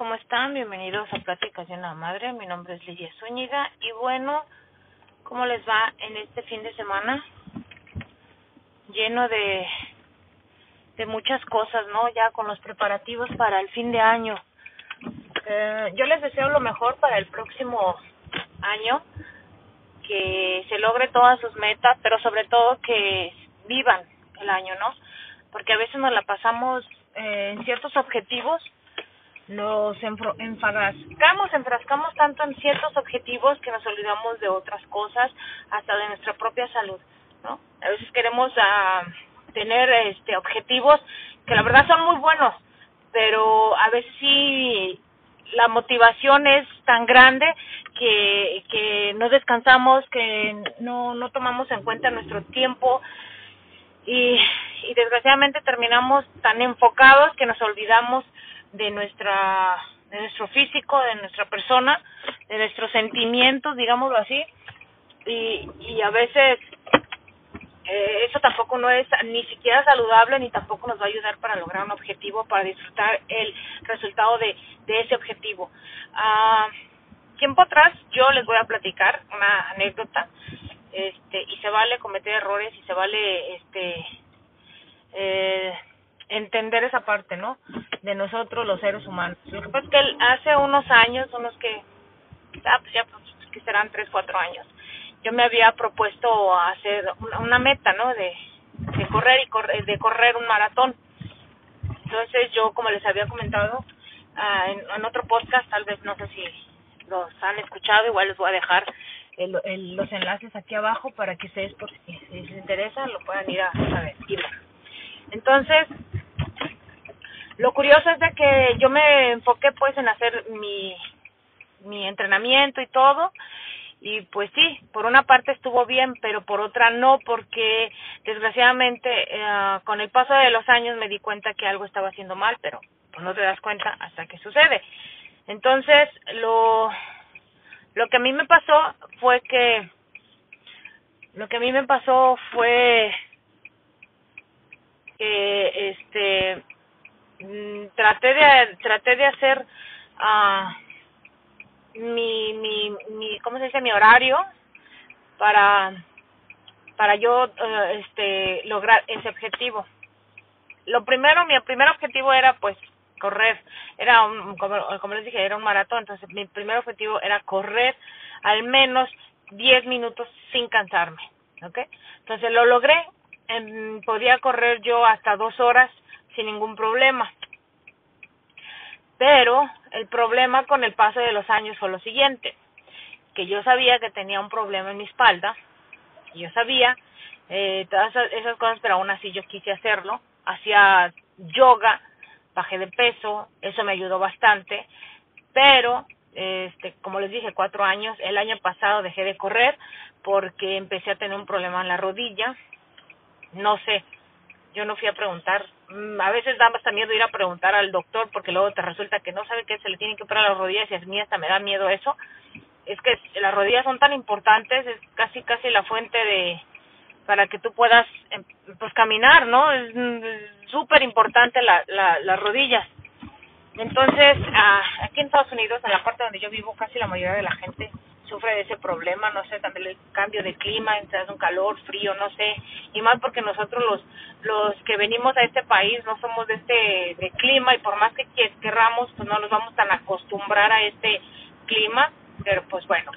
¿cómo están? Bienvenidos a Pláticas de una Madre. Mi nombre es Lidia Zúñiga y bueno, ¿cómo les va en este fin de semana? Lleno de de muchas cosas, ¿no? Ya con los preparativos para el fin de año. Eh, yo les deseo lo mejor para el próximo año, que se logre todas sus metas, pero sobre todo que vivan el año, ¿no? Porque a veces nos la pasamos eh, en ciertos objetivos nos enfrascamos, enfrascamos tanto en ciertos objetivos que nos olvidamos de otras cosas, hasta de nuestra propia salud, ¿no? A veces queremos ah, tener este objetivos que la verdad son muy buenos, pero a veces la motivación es tan grande que, que no descansamos, que no, no tomamos en cuenta nuestro tiempo y, y desgraciadamente terminamos tan enfocados que nos olvidamos de nuestra de nuestro físico, de nuestra persona, de nuestros sentimientos, digámoslo así, y, y a veces eh, eso tampoco no es ni siquiera saludable ni tampoco nos va a ayudar para lograr un objetivo, para disfrutar el resultado de, de ese objetivo. Ah, tiempo atrás yo les voy a platicar una anécdota, este, y se vale cometer errores y se vale, este, eh, entender esa parte, ¿no? De nosotros los seres humanos. Lo que pasa es que hace unos años, unos que, ah, pues ya pues, que serán tres, cuatro años, yo me había propuesto hacer una, meta, ¿no? De, correr y correr, de correr un maratón. Entonces yo, como les había comentado ah, en, otro podcast, tal vez no sé si los han escuchado, igual les voy a dejar el, los enlaces aquí abajo para que ustedes, por si, les interesa, lo puedan ir a, a ver. Entonces, lo curioso es de que yo me enfoqué pues en hacer mi, mi entrenamiento y todo y pues sí, por una parte estuvo bien, pero por otra no, porque desgraciadamente eh, con el paso de los años me di cuenta que algo estaba haciendo mal, pero pues no te das cuenta hasta que sucede. Entonces, lo, lo que a mí me pasó fue que, lo que a mí me pasó fue que, este, traté de traté de hacer uh, mi, mi mi cómo se dice mi horario para para yo uh, este lograr ese objetivo. Lo primero mi primer objetivo era pues correr. Era un como, les dije era un maratón. Entonces mi primer objetivo era correr al menos 10 minutos sin cansarme ¿ok? entonces lo logré. En, podía correr yo hasta dos horas sin ningún problema. Pero el problema con el paso de los años fue lo siguiente, que yo sabía que tenía un problema en mi espalda, yo sabía eh, todas esas cosas, pero aún así yo quise hacerlo, hacía yoga, bajé de peso, eso me ayudó bastante, pero este, como les dije, cuatro años, el año pasado dejé de correr porque empecé a tener un problema en la rodilla, no sé, yo no fui a preguntar a veces da hasta miedo ir a preguntar al doctor porque luego te resulta que no sabe que se le tienen que operar las rodillas y a mí hasta me da miedo eso. Es que las rodillas son tan importantes, es casi casi la fuente de para que tú puedas em, pues caminar, ¿no? Es súper importante la, la, las rodillas. Entonces, ah, aquí en Estados Unidos, en la parte donde yo vivo, casi la mayoría de la gente sufre de ese problema, no sé, también el cambio de clima, entre un calor, frío, no sé, y más porque nosotros los los que venimos a este país no somos de este de clima y por más que querramos, pues no nos vamos tan a acostumbrar a este clima, pero pues bueno.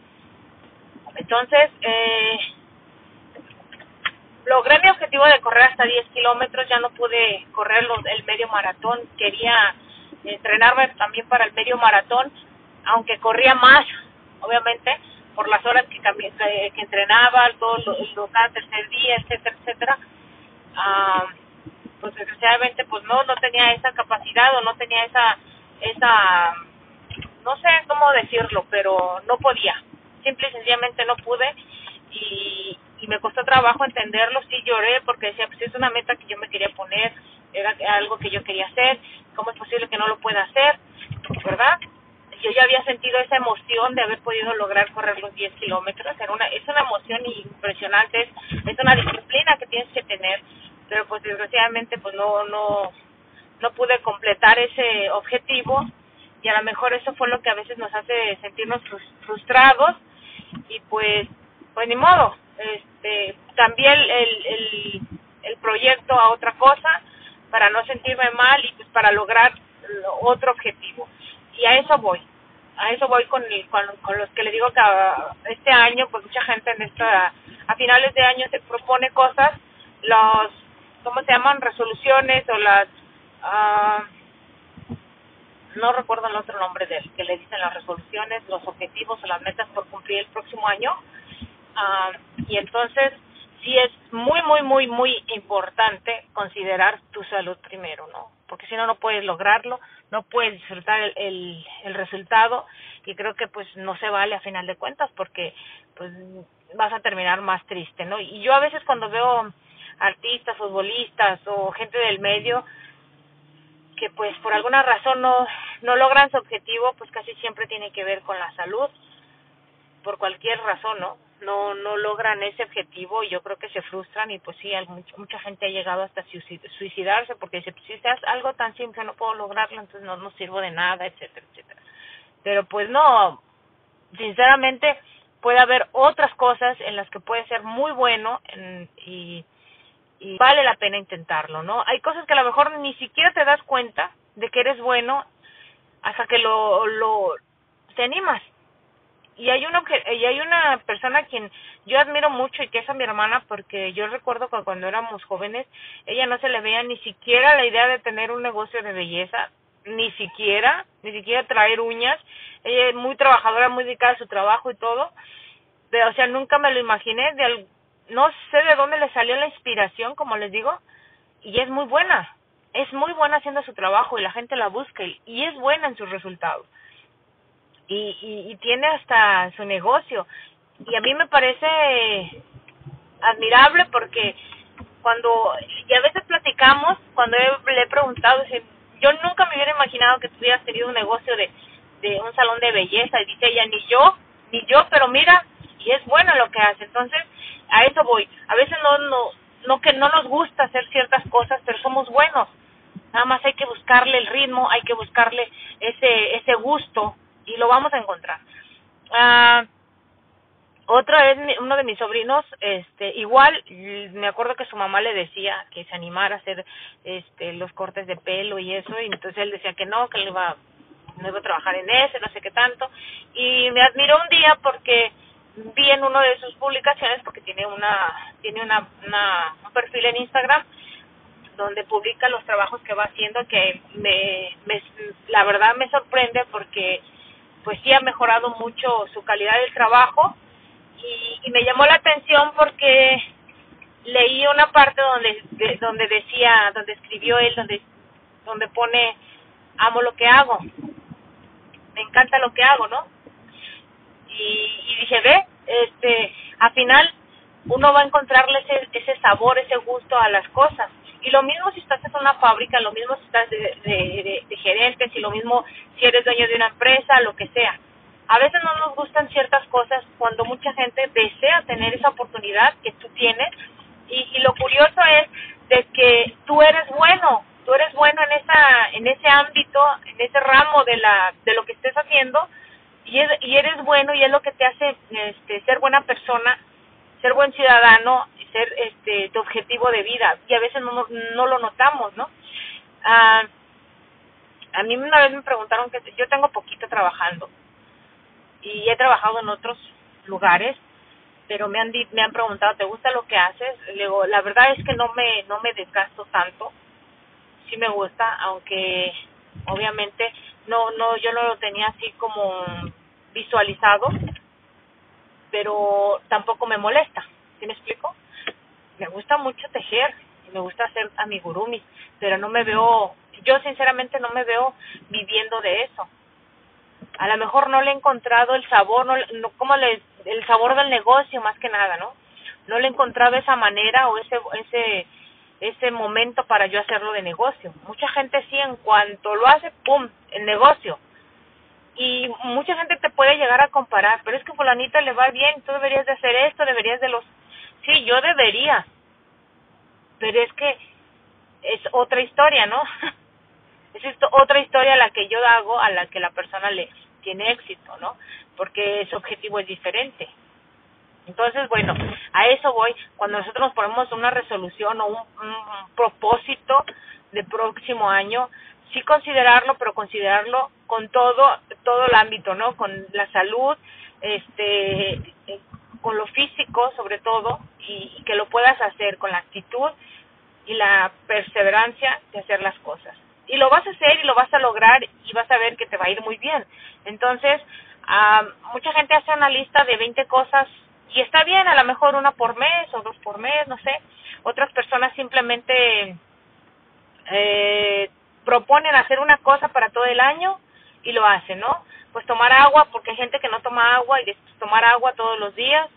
Entonces, eh, logré mi objetivo de correr hasta 10 kilómetros, ya no pude correr los, el medio maratón, quería entrenarme también para el medio maratón, aunque corría más, obviamente, por las horas que, que, que entrenaba, todo lo, lo, cada tercer día, etcétera, etcétera, pues desgraciadamente pues no, no tenía esa capacidad o no tenía esa, esa, no sé cómo decirlo, pero no podía, simple y sencillamente no pude y, y me costó trabajo entenderlo, sí lloré porque decía, pues es una meta que yo me quería poner, era algo que yo quería hacer, ¿cómo es posible que no lo pueda hacer? ¿Verdad? Había sentido esa emoción de haber podido lograr correr los 10 kilómetros. Era una, es una emoción impresionante, es, es una disciplina que tienes que tener, pero pues desgraciadamente pues no, no, no pude completar ese objetivo. Y a lo mejor eso fue lo que a veces nos hace sentirnos frustrados. Y pues pues ni modo. Este también el, el, el proyecto a otra cosa para no sentirme mal y pues para lograr otro objetivo. Y a eso voy a eso voy con, con, con los que le digo que este año pues mucha gente en esta a finales de año se propone cosas los cómo se llaman resoluciones o las uh, no recuerdo el otro nombre de él, que le dicen las resoluciones, los objetivos o las metas por cumplir el próximo año. Uh, y entonces sí es muy, muy, muy, muy importante considerar tu salud primero, ¿no? Porque si no, no puedes lograrlo, no puedes disfrutar el, el, el resultado y creo que pues no se vale a final de cuentas porque pues vas a terminar más triste, ¿no? Y yo a veces cuando veo artistas, futbolistas o gente del medio, que pues por alguna razón no, no logran su objetivo, pues casi siempre tiene que ver con la salud, por cualquier razón, ¿no? No, no logran ese objetivo y yo creo que se frustran y pues sí, mucha, mucha gente ha llegado hasta suicidarse porque dice, pues si es algo tan simple no puedo lograrlo, entonces no, no sirvo de nada, etcétera, etcétera. Pero pues no, sinceramente puede haber otras cosas en las que puede ser muy bueno en, y y vale la pena intentarlo, ¿no? Hay cosas que a lo mejor ni siquiera te das cuenta de que eres bueno hasta que lo, lo te animas. Y hay uno y hay una persona a quien yo admiro mucho y que es a mi hermana porque yo recuerdo que cuando éramos jóvenes ella no se le veía ni siquiera la idea de tener un negocio de belleza, ni siquiera, ni siquiera traer uñas. Ella es muy trabajadora, muy dedicada a su trabajo y todo. Pero, o sea, nunca me lo imaginé de no sé de dónde le salió la inspiración, como les digo, y es muy buena. Es muy buena haciendo su trabajo y la gente la busca y, es buena en sus resultados. Y, y, y tiene hasta su negocio. Y a mí me parece admirable porque cuando, y a veces platicamos, cuando le he preguntado, yo nunca me hubiera imaginado que tuvieras tenido un negocio de, de un salón de belleza. Y dice ella, ni yo, ni yo, pero mira, y es bueno lo que hace. Entonces, a eso voy. A veces no, no, no que no nos gusta hacer ciertas cosas, pero somos buenos. Nada más hay que buscarle el ritmo, hay que buscarle ese, ese gusto y lo vamos a encontrar. Ah, otro es uno de mis sobrinos, este, igual me acuerdo que su mamá le decía que se animara a hacer este los cortes de pelo y eso, y entonces él decía que no, que él iba, no iba a trabajar en ese, no sé qué tanto, y me admiró un día porque vi en una de sus publicaciones porque tiene una tiene una, una un perfil en Instagram donde publica los trabajos que va haciendo que me, me la verdad me sorprende porque pues sí ha mejorado mucho su calidad del trabajo y, y me llamó la atención porque leí una parte donde de, donde decía donde escribió él donde donde pone amo lo que hago me encanta lo que hago no y, y dije, ve, este, al final uno va a encontrarle ese, ese sabor, ese gusto a las cosas. Y lo mismo si estás en una fábrica, lo mismo si estás de, de, de, si lo mismo si eres dueño de una empresa, lo que sea. A veces no nos gustan ciertas cosas cuando mucha gente desea tener esa oportunidad que tú tienes. Y, y lo curioso es de que tú eres bueno, tú eres bueno en esa en ese ámbito, en ese ramo de la de lo que estés haciendo y, es, y eres bueno y es lo que te hace este, ser buena persona, ser buen ciudadano, ser este, tu objetivo de vida. Y a veces no, no lo notamos, ¿no? Ah, a mí una vez me preguntaron que yo tengo poquito trabajando y he trabajado en otros lugares, pero me han me han preguntado, ¿te gusta lo que haces? Le digo, la verdad es que no me no me desgasto tanto. Sí me gusta, aunque obviamente no no yo no lo tenía así como visualizado pero tampoco me molesta ¿sí me explico? me gusta mucho tejer me gusta hacer amigurumis pero no me veo yo sinceramente no me veo viviendo de eso a lo mejor no le he encontrado el sabor no, no como le el sabor del negocio más que nada no no le he encontrado esa manera o ese ese ese momento para yo hacerlo de negocio. Mucha gente sí, en cuanto lo hace, ¡pum!, el negocio. Y mucha gente te puede llegar a comparar, pero es que fulanita le va bien, tú deberías de hacer esto, deberías de los... Sí, yo debería, pero es que es otra historia, ¿no? Es otra historia a la que yo hago, a la que la persona le tiene éxito, ¿no? Porque su objetivo es diferente. Entonces, bueno, a eso voy. Cuando nosotros nos ponemos una resolución o un, propósito de próximo año, sí considerarlo, pero considerarlo con todo todo el ámbito, ¿no? Con la salud, este, con lo físico sobre todo, y, y que lo puedas hacer con la actitud y la perseverancia de hacer las cosas. Y lo vas a hacer y lo vas a lograr y vas a ver que te va a ir muy bien. Entonces, uh, mucha gente hace una lista de 20 cosas y está bien, a lo mejor una por mes o dos por mes, no sé. Otras personas simplemente eh, proponen hacer una cosa para todo el año y lo hacen, ¿no? Pues tomar agua, porque hay gente que no toma agua y tomar agua todos los días,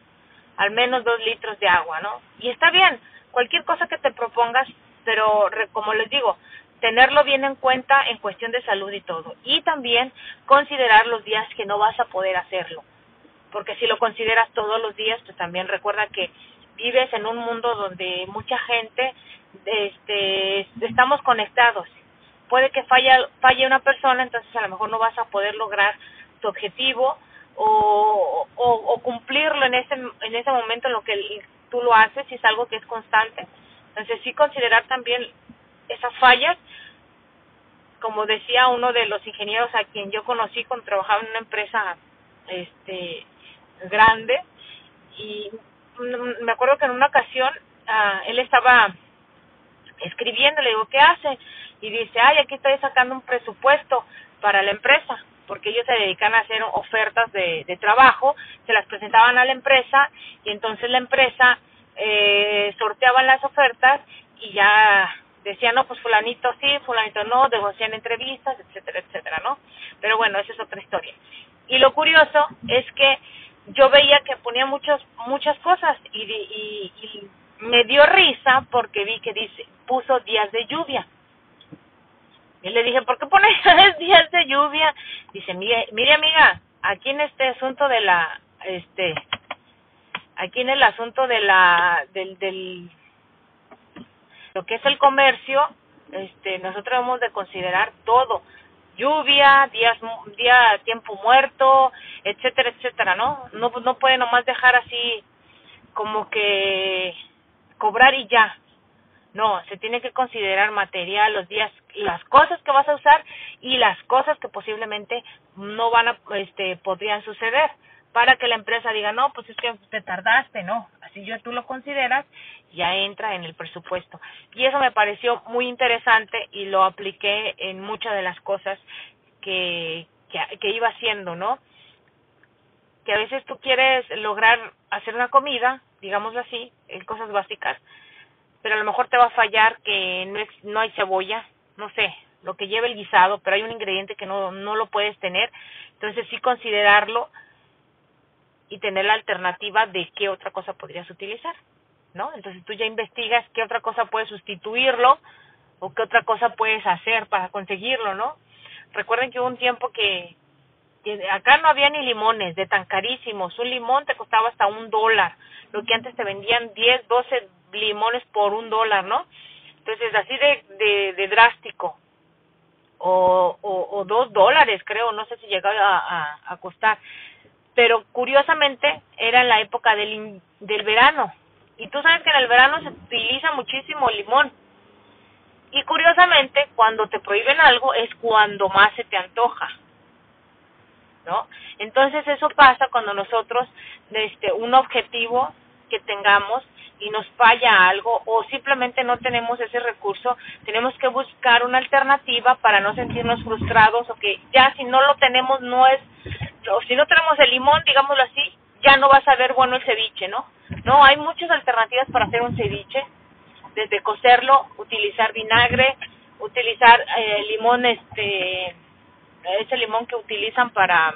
al menos dos litros de agua, ¿no? Y está bien, cualquier cosa que te propongas, pero como les digo, tenerlo bien en cuenta en cuestión de salud y todo. Y también considerar los días que no vas a poder hacerlo porque si lo consideras todos los días, pues también recuerda que vives en un mundo donde mucha gente este estamos conectados. Puede que falle falle una persona, entonces a lo mejor no vas a poder lograr tu objetivo o, o, cumplirlo en ese en ese momento en lo que tú lo haces, si es algo que es constante. Entonces sí considerar también esas fallas como decía uno de los ingenieros a quien yo conocí cuando trabajaba en una empresa este grande y me acuerdo que en una ocasión uh, él estaba escribiendo, le digo, ¿qué hace? Y dice, ay, aquí estoy sacando un presupuesto para la empresa, porque ellos se dedican a hacer ofertas de, de trabajo, se las presentaban a la empresa y entonces la empresa eh, sorteaban las ofertas y ya decían, no, pues fulanito sí, fulanito no, negocian entrevistas, etcétera, etcétera, ¿no? Pero bueno, esa es otra historia. Y lo curioso es que yo veía que ponía muchas muchas cosas y, y, y me dio risa porque vi que dice puso días de lluvia y le dije por qué pones días de lluvia dice mire mire amiga aquí en este asunto de la este aquí en el asunto de la del del lo que es el comercio este nosotros hemos de considerar todo lluvia, días, día, tiempo muerto, etcétera, etcétera, ¿no? No, no puede nomás dejar así como que cobrar y ya. No, se tiene que considerar material, los días, las cosas que vas a usar y las cosas que posiblemente no van a, este, podrían suceder para que la empresa diga, no, pues es que te tardaste, no, así yo tú lo consideras, ya entra en el presupuesto. Y eso me pareció muy interesante y lo apliqué en muchas de las cosas que, que, iba haciendo, ¿no? Que a veces tú quieres lograr hacer una comida, digámoslo así, en cosas básicas, pero a lo mejor te va a fallar que no, es, no hay cebolla, no sé, lo que lleva el guisado, pero hay un ingrediente que no, no lo puedes tener, entonces sí considerarlo y tener la alternativa de qué otra cosa podrías utilizar, ¿no? Entonces tú ya investigas qué otra cosa puedes sustituirlo o qué otra cosa puedes hacer para conseguirlo, ¿no? Recuerden que hubo un tiempo que, que acá no había ni limones de tan carísimos. Un limón te costaba hasta un dólar, lo que antes te vendían 10, 12 limones por un dólar, ¿no? Entonces, así de, de, drástico. O, o, dos dólares, creo, no sé si llegaba a costar pero curiosamente era en la época del, del verano. Y tú sabes que en el verano se utiliza muchísimo limón. Y curiosamente, cuando te prohíben algo es cuando más se te antoja. ¿No? Entonces eso pasa cuando nosotros este un objetivo que tengamos y nos falla algo o simplemente no tenemos ese recurso, tenemos que buscar una alternativa para no sentirnos frustrados o que ya si no lo tenemos no es o si no tenemos el limón, digámoslo así, ya no vas a ver bueno el ceviche, ¿no? No, hay muchas alternativas para hacer un ceviche, desde cocerlo, utilizar vinagre, utilizar eh, limón, este, ese limón que utilizan para,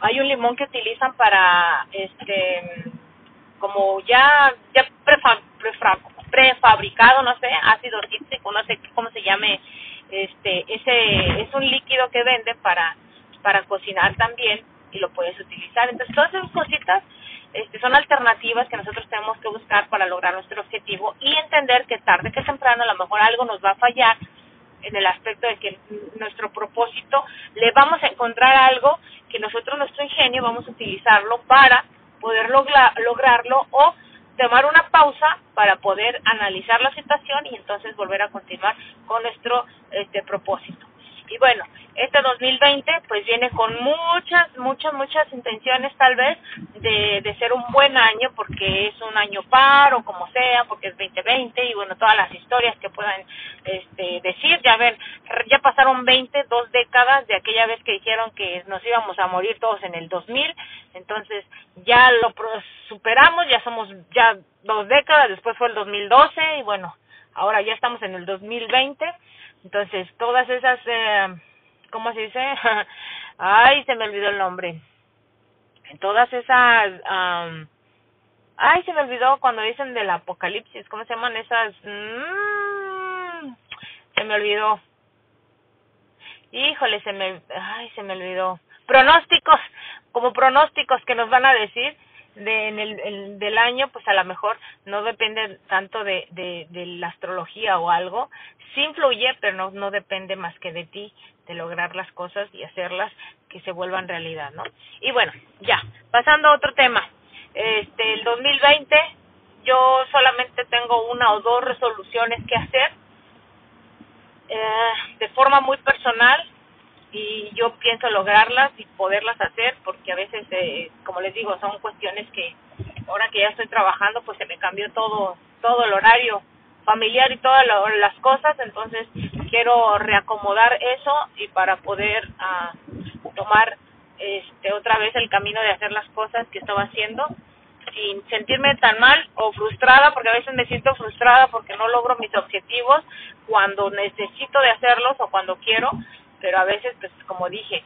hay un limón que utilizan para, este, como ya, prefabricado, no sé, ácido cítrico, no sé cómo se llame, este, ese, es un líquido que venden para para cocinar también y lo puedes utilizar. Entonces, todas esas cositas este, son alternativas que nosotros tenemos que buscar para lograr nuestro objetivo y entender que tarde que temprano a lo mejor algo nos va a fallar. en el aspecto de que nuestro propósito le vamos a encontrar algo que nosotros nuestro ingenio vamos a utilizarlo para poder lograrlo o tomar una pausa para poder analizar la situación y entonces volver a continuar con nuestro este propósito. Y bueno, este 2020 pues viene con muchas, muchas, muchas intenciones tal vez de, de ser un buen año porque es un año par o como sea, porque es 2020 y bueno, todas las historias que puedan este, decir, ya ven, ya pasaron 20, dos décadas de aquella vez que dijeron que nos íbamos a morir todos en el 2000, entonces ya lo superamos, ya somos ya dos décadas, después fue el 2012 y bueno, ahora ya estamos en el 2020 entonces, todas esas, eh, ¿cómo se dice? ay, se me olvidó el nombre. Todas esas, um, ay, se me olvidó cuando dicen del apocalipsis, ¿cómo se llaman esas? Mm, se me olvidó. Híjole, se me, ay, se me olvidó. Pronósticos, como pronósticos que nos van a decir de, en el, del año, pues a lo mejor no depende tanto de, de, la astrología o algo, sí influye, pero no, no depende más que de ti, de lograr las cosas y hacerlas que se vuelvan realidad, ¿no? Y bueno, ya, pasando a otro tema, este, el 2020 yo solamente tengo una o dos resoluciones que hacer eh, de forma muy personal y yo pienso lograrlas y poderlas hacer porque a veces, eh, como les digo, son cuestiones que ahora que ya estoy trabajando, pues se me cambió todo, todo el horario familiar y todas las cosas, entonces quiero reacomodar eso y para poder ah, tomar este otra vez el camino de hacer las cosas que estaba haciendo sin sentirme tan mal o frustrada, porque a veces me siento frustrada porque no logro mis objetivos cuando necesito de hacerlos o cuando quiero, pero a veces, pues como dije,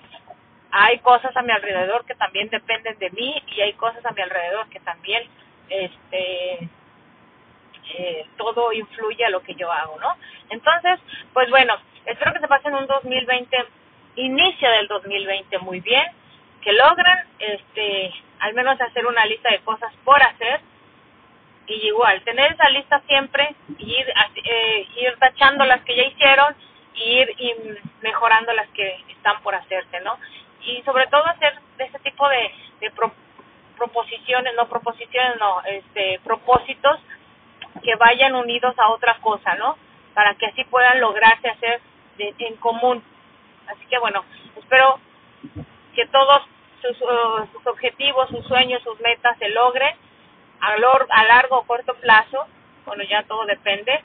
hay cosas a mi alrededor que también dependen de mí y hay cosas a mi alrededor que también, este, eh, todo influye a lo que yo hago, ¿no? Entonces, pues bueno, espero que se pasen un 2020, inicio del 2020 muy bien, que logren, este, al menos hacer una lista de cosas por hacer y igual tener esa lista siempre y ir, eh, ir tachando las que ya hicieron y ir y mejorando las que están por hacerse, ¿no? Y sobre todo hacer de ese tipo de, de proposiciones, no proposiciones, no, este, propósitos que vayan unidos a otra cosa, ¿no? Para que así puedan lograrse hacer en común. Así que bueno, espero que todos sus, uh, sus objetivos, sus sueños, sus metas se logren a, a largo o corto plazo. Bueno, ya todo depende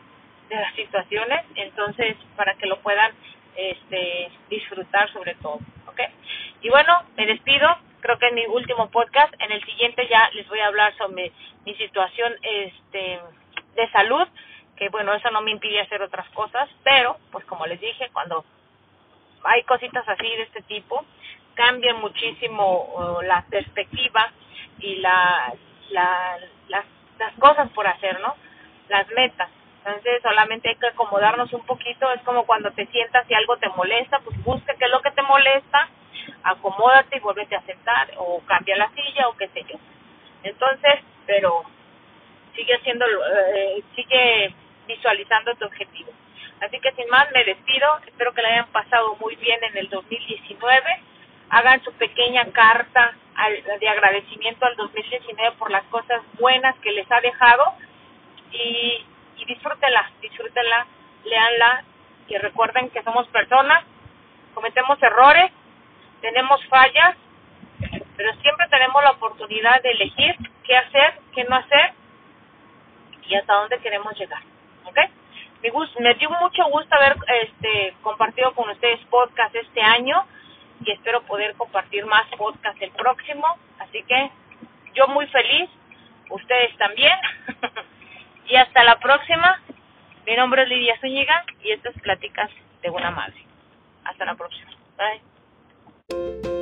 de las situaciones, entonces para que lo puedan este, disfrutar sobre todo, ¿ok? Y bueno, me despido, creo que en mi último podcast, en el siguiente ya les voy a hablar sobre mi situación, este, de salud, que bueno, eso no me impide hacer otras cosas, pero pues como les dije, cuando hay cositas así de este tipo, cambian muchísimo la perspectiva y la, la, las, las cosas por hacer, ¿no? Las metas. Entonces solamente hay que acomodarnos un poquito, es como cuando te sientas y algo te molesta, pues busca qué es lo que te molesta, acomódate y vuélvete a sentar o cambia la silla o qué sé yo. Entonces, pero sigue haciendo, eh, sigue visualizando tu objetivo. Así que sin más me despido, espero que le hayan pasado muy bien en el 2019, hagan su pequeña carta de agradecimiento al 2019 por las cosas buenas que les ha dejado y, y disfrútenla, disfrútenla, leanla y recuerden que somos personas, cometemos errores, tenemos fallas, pero siempre tenemos la oportunidad de elegir qué hacer, qué no hacer y hasta dónde queremos llegar. ¿Ok? Me, me dio mucho gusto haber este, compartido con ustedes podcast este año y espero poder compartir más podcast el próximo. Así que yo muy feliz, ustedes también. y hasta la próxima. Mi nombre es Lidia Zúñiga y estas pláticas de buena madre. Hasta la próxima. Bye.